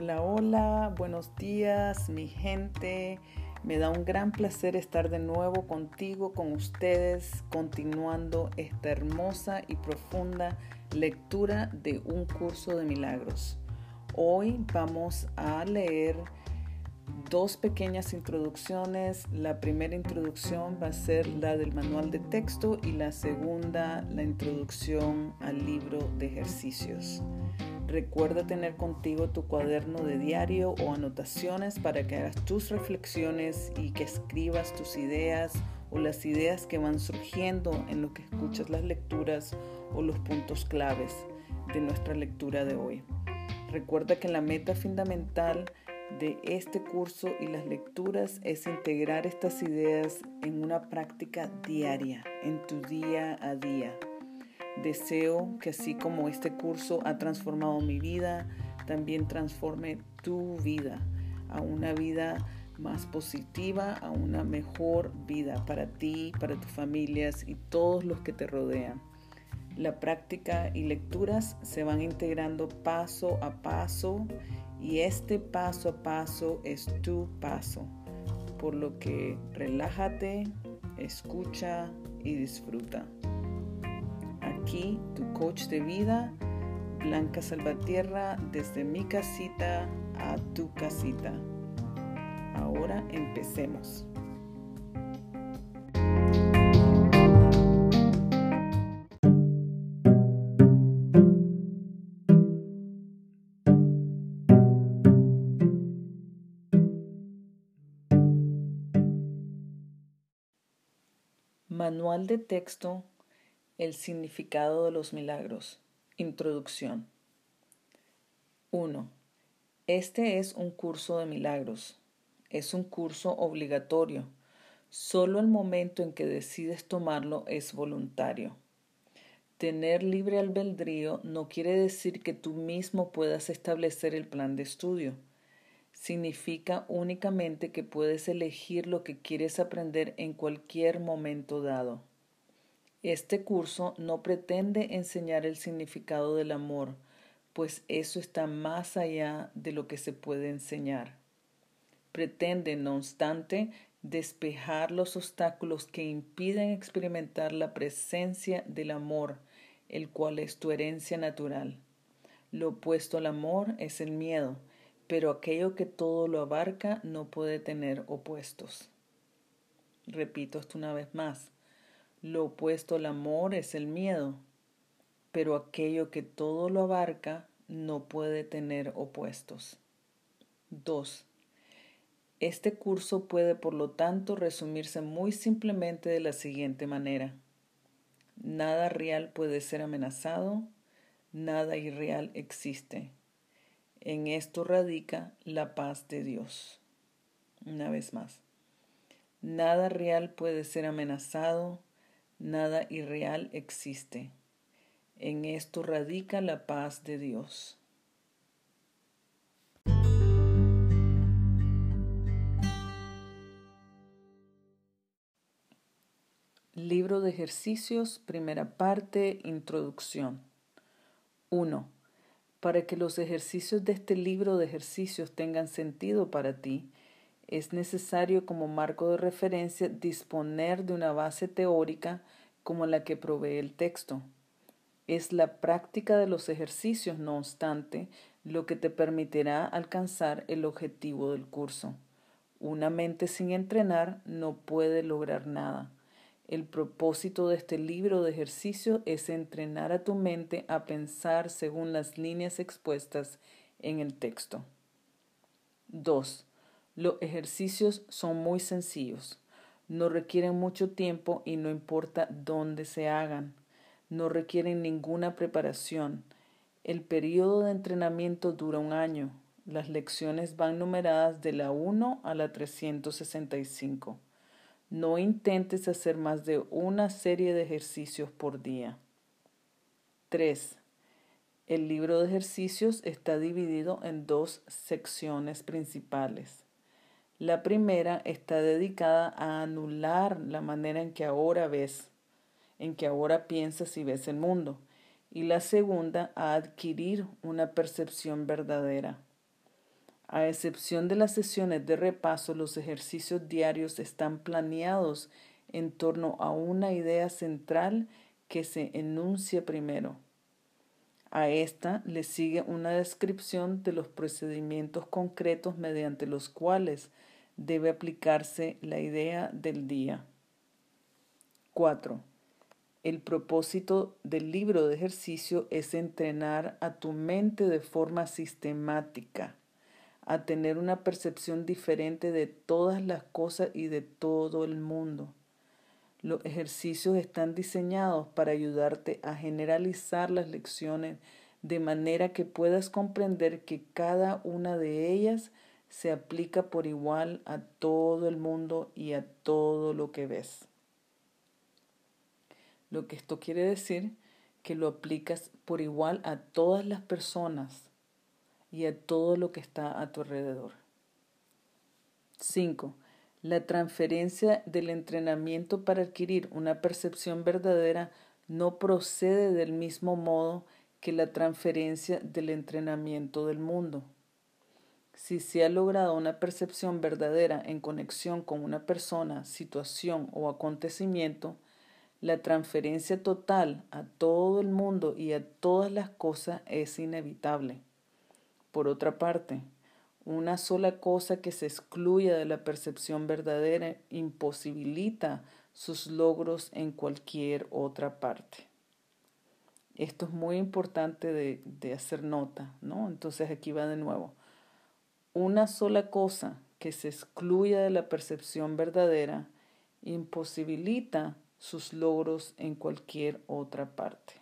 Hola, hola, buenos días mi gente. Me da un gran placer estar de nuevo contigo, con ustedes, continuando esta hermosa y profunda lectura de un curso de milagros. Hoy vamos a leer dos pequeñas introducciones. La primera introducción va a ser la del manual de texto y la segunda la introducción al libro de ejercicios. Recuerda tener contigo tu cuaderno de diario o anotaciones para que hagas tus reflexiones y que escribas tus ideas o las ideas que van surgiendo en lo que escuchas las lecturas o los puntos claves de nuestra lectura de hoy. Recuerda que la meta fundamental de este curso y las lecturas es integrar estas ideas en una práctica diaria, en tu día a día. Deseo que así como este curso ha transformado mi vida, también transforme tu vida a una vida más positiva, a una mejor vida para ti, para tus familias y todos los que te rodean. La práctica y lecturas se van integrando paso a paso y este paso a paso es tu paso. Por lo que relájate, escucha y disfruta. Aquí tu coach de vida, Blanca Salvatierra, desde mi casita a tu casita. Ahora empecemos. Manual de texto El significado de los milagros. Introducción. 1. Este es un curso de milagros. Es un curso obligatorio. Solo el momento en que decides tomarlo es voluntario. Tener libre albedrío no quiere decir que tú mismo puedas establecer el plan de estudio significa únicamente que puedes elegir lo que quieres aprender en cualquier momento dado. Este curso no pretende enseñar el significado del amor, pues eso está más allá de lo que se puede enseñar. Pretende, no obstante, despejar los obstáculos que impiden experimentar la presencia del amor, el cual es tu herencia natural. Lo opuesto al amor es el miedo, pero aquello que todo lo abarca no puede tener opuestos. Repito esto una vez más. Lo opuesto al amor es el miedo, pero aquello que todo lo abarca no puede tener opuestos. 2. Este curso puede, por lo tanto, resumirse muy simplemente de la siguiente manera. Nada real puede ser amenazado, nada irreal existe. En esto radica la paz de Dios. Una vez más, nada real puede ser amenazado, nada irreal existe. En esto radica la paz de Dios. Libro de ejercicios, primera parte, introducción. 1. Para que los ejercicios de este libro de ejercicios tengan sentido para ti, es necesario como marco de referencia disponer de una base teórica como la que provee el texto. Es la práctica de los ejercicios, no obstante, lo que te permitirá alcanzar el objetivo del curso. Una mente sin entrenar no puede lograr nada. El propósito de este libro de ejercicio es entrenar a tu mente a pensar según las líneas expuestas en el texto. 2. Los ejercicios son muy sencillos. No requieren mucho tiempo y no importa dónde se hagan. No requieren ninguna preparación. El periodo de entrenamiento dura un año. Las lecciones van numeradas de la 1 a la 365. No intentes hacer más de una serie de ejercicios por día. 3. El libro de ejercicios está dividido en dos secciones principales. La primera está dedicada a anular la manera en que ahora ves, en que ahora piensas y ves el mundo, y la segunda a adquirir una percepción verdadera. A excepción de las sesiones de repaso, los ejercicios diarios están planeados en torno a una idea central que se enuncia primero. A esta le sigue una descripción de los procedimientos concretos mediante los cuales debe aplicarse la idea del día. 4. El propósito del libro de ejercicio es entrenar a tu mente de forma sistemática, a tener una percepción diferente de todas las cosas y de todo el mundo. Los ejercicios están diseñados para ayudarte a generalizar las lecciones de manera que puedas comprender que cada una de ellas se aplica por igual a todo el mundo y a todo lo que ves. Lo que esto quiere decir que lo aplicas por igual a todas las personas y a todo lo que está a tu alrededor. 5. La transferencia del entrenamiento para adquirir una percepción verdadera no procede del mismo modo que la transferencia del entrenamiento del mundo. Si se ha logrado una percepción verdadera en conexión con una persona, situación o acontecimiento, la transferencia total a todo el mundo y a todas las cosas es inevitable. Por otra parte, una sola cosa que se excluya de la percepción verdadera imposibilita sus logros en cualquier otra parte. Esto es muy importante de, de, hacer nota, ¿no? Entonces aquí va de nuevo. Una sola cosa que se excluya de la percepción verdadera imposibilita sus logros en cualquier otra parte.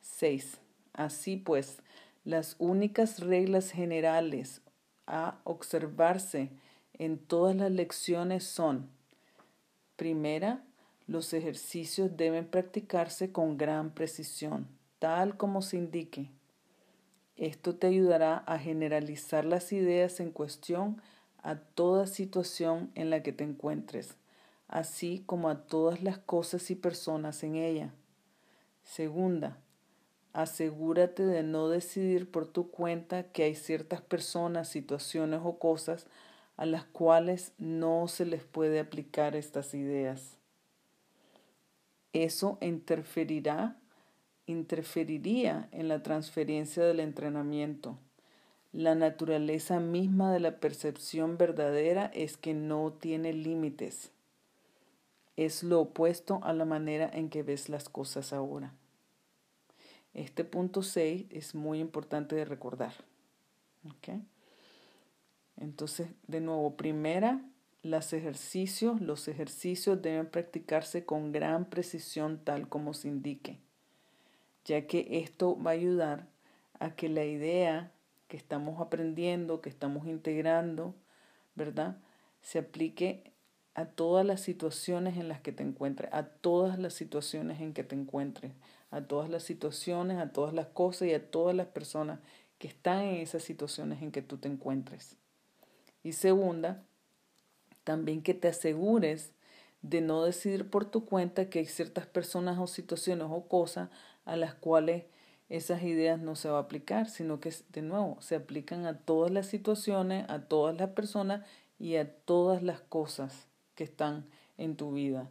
6. Así pues, las únicas reglas generales a observarse en todas las lecciones son, primera, los ejercicios deben practicarse con gran precisión, tal como se indique. Esto te ayudará a generalizar las ideas en cuestión a toda situación en la que te encuentres, así como a todas las cosas y personas en ella. Segunda, asegúrate de no decidir por tu cuenta que hay ciertas personas, situaciones o cosas a las cuales no se les puede aplicar estas ideas. Eso interferirá, interferiría en la transferencia del entrenamiento. La naturaleza misma de la percepción verdadera es que no tiene límites. Es lo opuesto a la manera en que ves las cosas ahora. Este punto 6 es muy importante de recordar. Entonces, de nuevo, primera, los ejercicios, los ejercicios deben practicarse con gran precisión tal como se indique, ya que esto va a ayudar a que la idea que estamos aprendiendo, que estamos integrando, ¿verdad? Se aplique a todas las situaciones en las que te encuentres, a todas las situaciones en que te encuentres, a todas las situaciones, a todas las cosas y a todas las personas que están en esas situaciones en que tú te encuentres. Y segunda, también que te asegures de no decidir por tu cuenta que hay ciertas personas o situaciones o cosas a las cuales esas ideas no se va a aplicar, sino que de nuevo se aplican a todas las situaciones, a todas las personas y a todas las cosas que están en tu vida.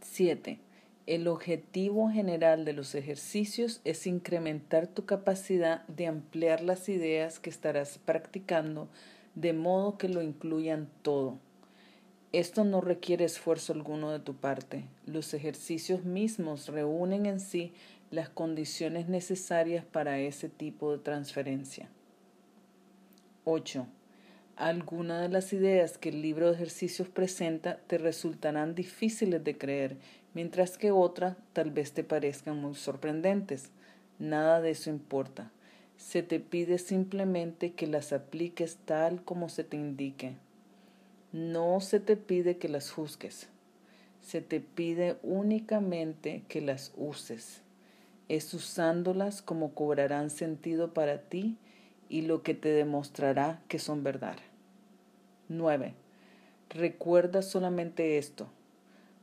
7. El objetivo general de los ejercicios es incrementar tu capacidad de ampliar las ideas que estarás practicando de modo que lo incluyan todo. Esto no requiere esfuerzo alguno de tu parte. Los ejercicios mismos reúnen en sí las condiciones necesarias para ese tipo de transferencia. 8. Algunas de las ideas que el libro de ejercicios presenta te resultarán difíciles de creer, mientras que otras tal vez te parezcan muy sorprendentes. Nada de eso importa. Se te pide simplemente que las apliques tal como se te indique. No se te pide que las juzgues. Se te pide únicamente que las uses. Es usándolas como cobrarán sentido para ti y lo que te demostrará que son verdad. 9. Recuerda solamente esto.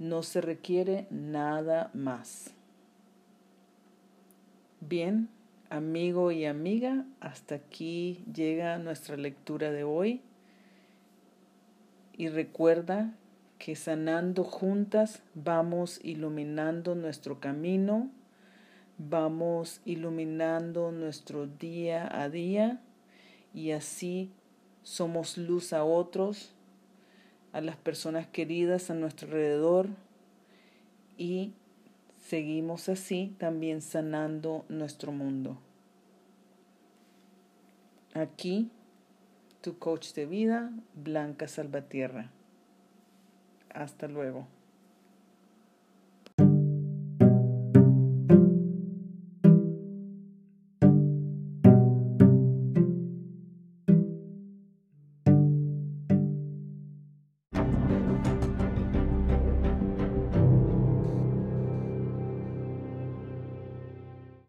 No se requiere nada más. Bien, amigo y amiga, hasta aquí llega nuestra lectura de hoy. Y recuerda que sanando juntas vamos iluminando nuestro camino, vamos iluminando nuestro día a día y así somos luz a otros a las personas queridas a nuestro alrededor y seguimos así también sanando nuestro mundo. Aquí, tu coach de vida, Blanca Salvatierra. Hasta luego.